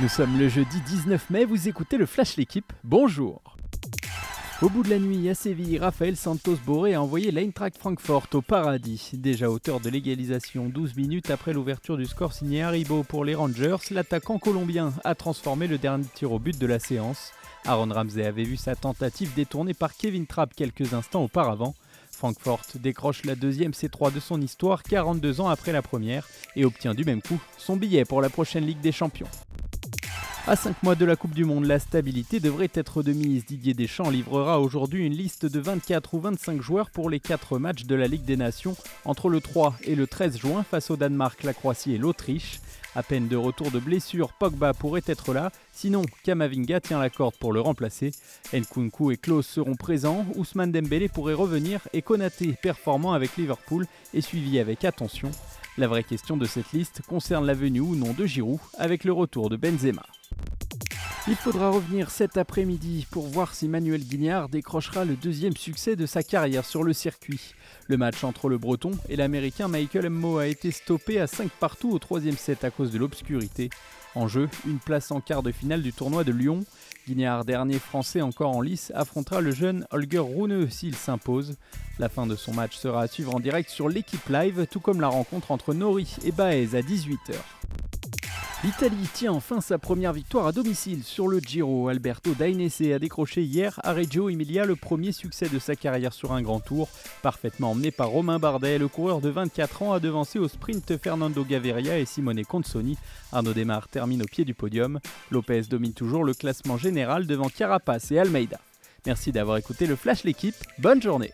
Nous sommes le jeudi 19 mai, vous écoutez le Flash L'équipe, bonjour au bout de la nuit, à Séville, Raphaël Santos Boré a envoyé l'Eintracht Francfort au paradis. Déjà auteur de l'égalisation 12 minutes après l'ouverture du score signé Haribo pour les Rangers, l'attaquant colombien a transformé le dernier tir au but de la séance. Aaron Ramsey avait vu sa tentative détournée par Kevin Trapp quelques instants auparavant. Francfort décroche la deuxième C3 de son histoire 42 ans après la première et obtient du même coup son billet pour la prochaine Ligue des Champions. À 5 mois de la Coupe du Monde, la stabilité devrait être de mise. Didier Deschamps livrera aujourd'hui une liste de 24 ou 25 joueurs pour les 4 matchs de la Ligue des Nations entre le 3 et le 13 juin face au Danemark, la Croatie et l'Autriche. À peine de retour de blessure, Pogba pourrait être là, sinon Kamavinga tient la corde pour le remplacer. Nkunku et Klaus seront présents, Ousmane Dembélé pourrait revenir et Konaté, performant avec Liverpool, est suivi avec attention. La vraie question de cette liste concerne la venue ou non de Giroud avec le retour de Benzema. Il faudra revenir cet après-midi pour voir si Manuel Guignard décrochera le deuxième succès de sa carrière sur le circuit. Le match entre le Breton et l'Américain Michael Mo a été stoppé à 5 partout au troisième set à cause de l'obscurité. En jeu, une place en quart de finale du tournoi de Lyon. Guignard, dernier français encore en lice, affrontera le jeune Holger Rune s'il s'impose. La fin de son match sera à suivre en direct sur l'équipe live, tout comme la rencontre entre Nori et Baez à 18h. L'Italie tient enfin sa première victoire à domicile sur le Giro. Alberto Dainese a décroché hier à Reggio Emilia le premier succès de sa carrière sur un grand tour. Parfaitement emmené par Romain Bardet, le coureur de 24 ans a devancé au sprint Fernando Gaviria et Simone Consoni. Arnaud Demar termine au pied du podium. Lopez domine toujours le classement général devant Carapace et Almeida. Merci d'avoir écouté le Flash l'équipe. Bonne journée